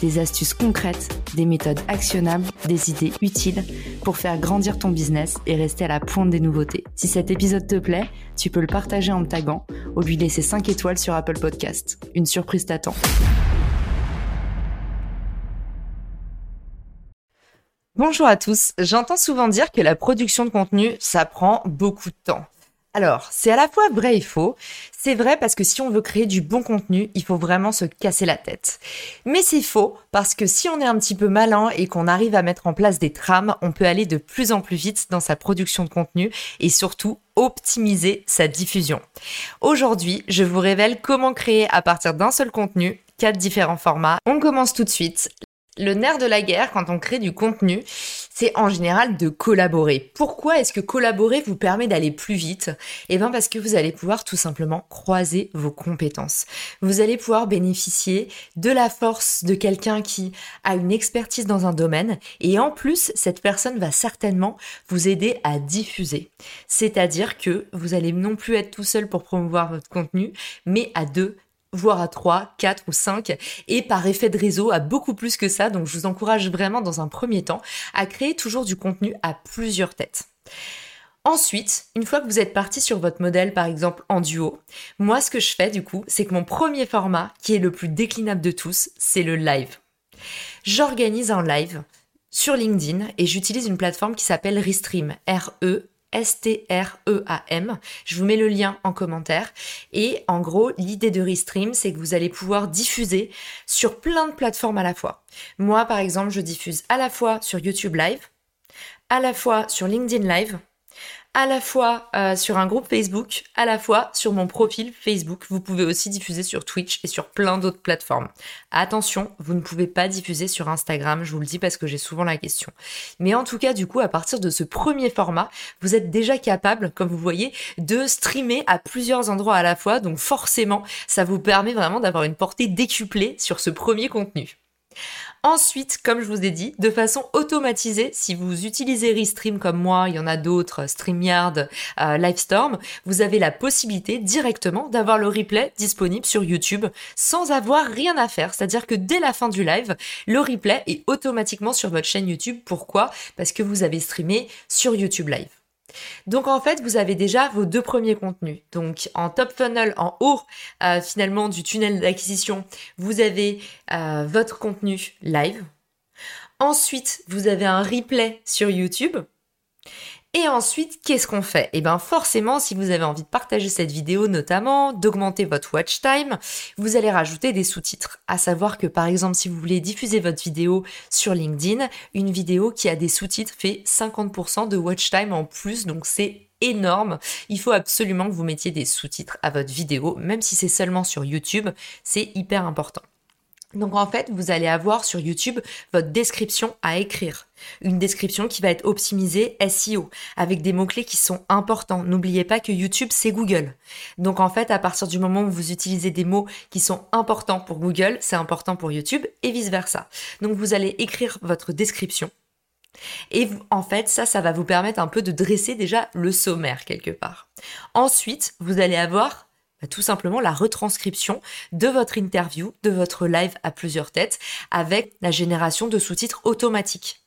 des astuces concrètes, des méthodes actionnables, des idées utiles pour faire grandir ton business et rester à la pointe des nouveautés. Si cet épisode te plaît, tu peux le partager en me taguant ou lui laisser 5 étoiles sur Apple Podcast. Une surprise t'attend. Bonjour à tous, j'entends souvent dire que la production de contenu, ça prend beaucoup de temps. Alors, c'est à la fois vrai et faux. C'est vrai parce que si on veut créer du bon contenu, il faut vraiment se casser la tête. Mais c'est faux parce que si on est un petit peu malin et qu'on arrive à mettre en place des trames, on peut aller de plus en plus vite dans sa production de contenu et surtout optimiser sa diffusion. Aujourd'hui, je vous révèle comment créer à partir d'un seul contenu quatre différents formats. On commence tout de suite. Le nerf de la guerre quand on crée du contenu, c'est en général de collaborer. Pourquoi est-ce que collaborer vous permet d'aller plus vite? Eh bien parce que vous allez pouvoir tout simplement croiser vos compétences. Vous allez pouvoir bénéficier de la force de quelqu'un qui a une expertise dans un domaine et en plus cette personne va certainement vous aider à diffuser. C'est-à-dire que vous allez non plus être tout seul pour promouvoir votre contenu, mais à deux voire à 3, 4 ou 5, et par effet de réseau à beaucoup plus que ça. Donc je vous encourage vraiment dans un premier temps à créer toujours du contenu à plusieurs têtes. Ensuite, une fois que vous êtes parti sur votre modèle, par exemple en duo, moi ce que je fais du coup, c'est que mon premier format, qui est le plus déclinable de tous, c'est le live. J'organise un live sur LinkedIn et j'utilise une plateforme qui s'appelle Restream, R-E S-T-R-E-A-M. Je vous mets le lien en commentaire. Et en gros, l'idée de Restream, c'est que vous allez pouvoir diffuser sur plein de plateformes à la fois. Moi, par exemple, je diffuse à la fois sur YouTube Live, à la fois sur LinkedIn Live, à la fois euh, sur un groupe Facebook, à la fois sur mon profil Facebook. Vous pouvez aussi diffuser sur Twitch et sur plein d'autres plateformes. Attention, vous ne pouvez pas diffuser sur Instagram, je vous le dis parce que j'ai souvent la question. Mais en tout cas, du coup, à partir de ce premier format, vous êtes déjà capable, comme vous voyez, de streamer à plusieurs endroits à la fois. Donc forcément, ça vous permet vraiment d'avoir une portée décuplée sur ce premier contenu. Ensuite, comme je vous ai dit, de façon automatisée, si vous utilisez Restream comme moi, il y en a d'autres, StreamYard, euh, Livestorm, vous avez la possibilité directement d'avoir le replay disponible sur YouTube sans avoir rien à faire. C'est-à-dire que dès la fin du live, le replay est automatiquement sur votre chaîne YouTube. Pourquoi? Parce que vous avez streamé sur YouTube Live. Donc en fait, vous avez déjà vos deux premiers contenus. Donc en top funnel, en haut euh, finalement du tunnel d'acquisition, vous avez euh, votre contenu live. Ensuite, vous avez un replay sur YouTube. Et ensuite, qu'est-ce qu'on fait? Eh bien forcément, si vous avez envie de partager cette vidéo notamment, d'augmenter votre watch time, vous allez rajouter des sous-titres. À savoir que par exemple, si vous voulez diffuser votre vidéo sur LinkedIn, une vidéo qui a des sous-titres fait 50% de watch time en plus, donc c'est énorme. Il faut absolument que vous mettiez des sous-titres à votre vidéo, même si c'est seulement sur YouTube, c'est hyper important. Donc en fait, vous allez avoir sur YouTube votre description à écrire. Une description qui va être optimisée SEO avec des mots-clés qui sont importants. N'oubliez pas que YouTube, c'est Google. Donc en fait, à partir du moment où vous utilisez des mots qui sont importants pour Google, c'est important pour YouTube et vice-versa. Donc vous allez écrire votre description. Et en fait, ça, ça va vous permettre un peu de dresser déjà le sommaire quelque part. Ensuite, vous allez avoir bah, tout simplement la retranscription de votre interview, de votre live à plusieurs têtes, avec la génération de sous-titres automatiques.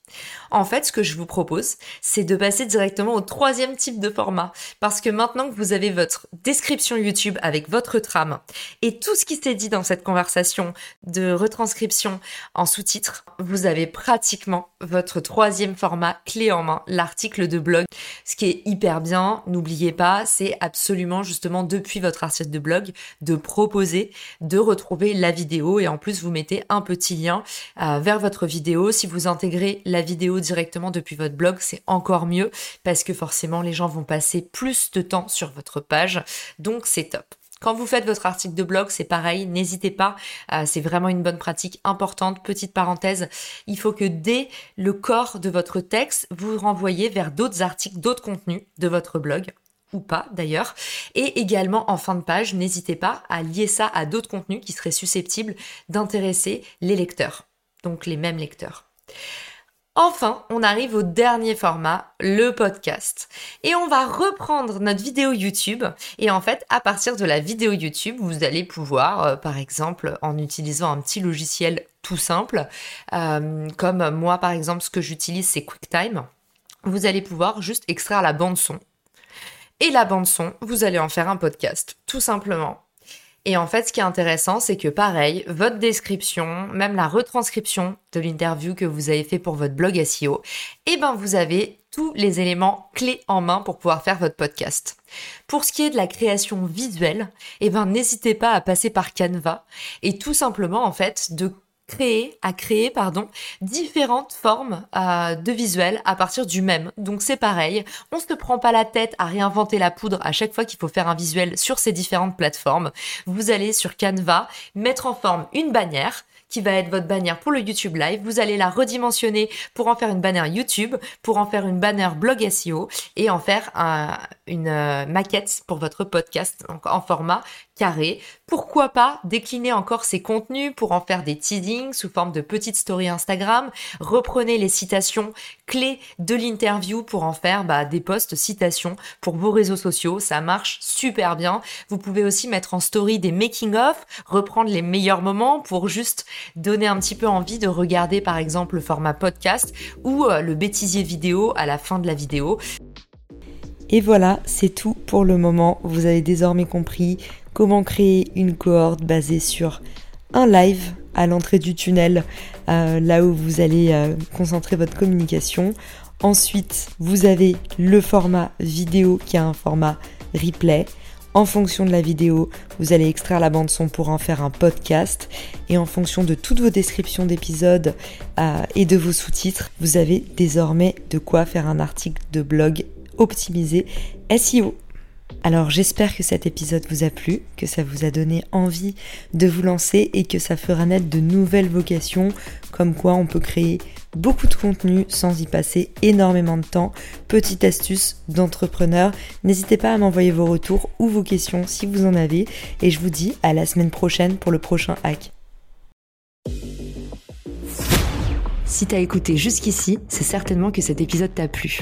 En fait, ce que je vous propose, c'est de passer directement au troisième type de format. Parce que maintenant que vous avez votre description YouTube avec votre trame et tout ce qui s'est dit dans cette conversation de retranscription en sous-titres, vous avez pratiquement votre troisième format clé en main, l'article de blog. Ce qui est hyper bien, n'oubliez pas, c'est absolument justement depuis votre article de blog de proposer de retrouver la vidéo et en plus vous mettez un petit lien euh, vers votre vidéo. Si vous intégrez la vidéo directement depuis votre blog, c'est encore mieux parce que forcément les gens vont passer plus de temps sur votre page. Donc c'est top. Quand vous faites votre article de blog, c'est pareil, n'hésitez pas, euh, c'est vraiment une bonne pratique importante. Petite parenthèse, il faut que dès le corps de votre texte, vous renvoyez vers d'autres articles, d'autres contenus de votre blog ou pas d'ailleurs. Et également en fin de page, n'hésitez pas à lier ça à d'autres contenus qui seraient susceptibles d'intéresser les lecteurs, donc les mêmes lecteurs. Enfin, on arrive au dernier format, le podcast. Et on va reprendre notre vidéo YouTube. Et en fait, à partir de la vidéo YouTube, vous allez pouvoir, euh, par exemple, en utilisant un petit logiciel tout simple, euh, comme moi, par exemple, ce que j'utilise, c'est QuickTime, vous allez pouvoir juste extraire la bande son. Et la bande son, vous allez en faire un podcast, tout simplement. Et en fait, ce qui est intéressant, c'est que pareil, votre description, même la retranscription de l'interview que vous avez fait pour votre blog SEO, eh ben, vous avez tous les éléments clés en main pour pouvoir faire votre podcast. Pour ce qui est de la création visuelle, eh ben, n'hésitez pas à passer par Canva et tout simplement, en fait, de à créer, différentes formes euh, de visuels à partir du même. Donc c'est pareil, on se prend pas la tête à réinventer la poudre à chaque fois qu'il faut faire un visuel sur ces différentes plateformes. Vous allez sur Canva, mettre en forme une bannière, qui va être votre bannière pour le YouTube Live. Vous allez la redimensionner pour en faire une bannière YouTube, pour en faire une bannière blog SEO et en faire une euh, maquette pour votre podcast en format carré. Pourquoi pas décliner encore ces contenus pour en faire des teasings sous forme de petites stories Instagram. Reprenez les citations clés de l'interview pour en faire bah, des posts citations pour vos réseaux sociaux. Ça marche super bien. Vous pouvez aussi mettre en story des making of, reprendre les meilleurs moments pour juste donner un petit peu envie de regarder par exemple le format podcast ou euh, le bêtisier vidéo à la fin de la vidéo. Et voilà, c'est tout pour le moment. Vous avez désormais compris comment créer une cohorte basée sur un live à l'entrée du tunnel, euh, là où vous allez euh, concentrer votre communication. Ensuite, vous avez le format vidéo qui a un format replay. En fonction de la vidéo, vous allez extraire la bande son pour en faire un podcast. Et en fonction de toutes vos descriptions d'épisodes euh, et de vos sous-titres, vous avez désormais de quoi faire un article de blog optimisé SEO. Alors j'espère que cet épisode vous a plu, que ça vous a donné envie de vous lancer et que ça fera naître de nouvelles vocations, comme quoi on peut créer beaucoup de contenu sans y passer énormément de temps. Petite astuce d'entrepreneur, n'hésitez pas à m'envoyer vos retours ou vos questions si vous en avez et je vous dis à la semaine prochaine pour le prochain hack. Si t'as écouté jusqu'ici, c'est certainement que cet épisode t'a plu.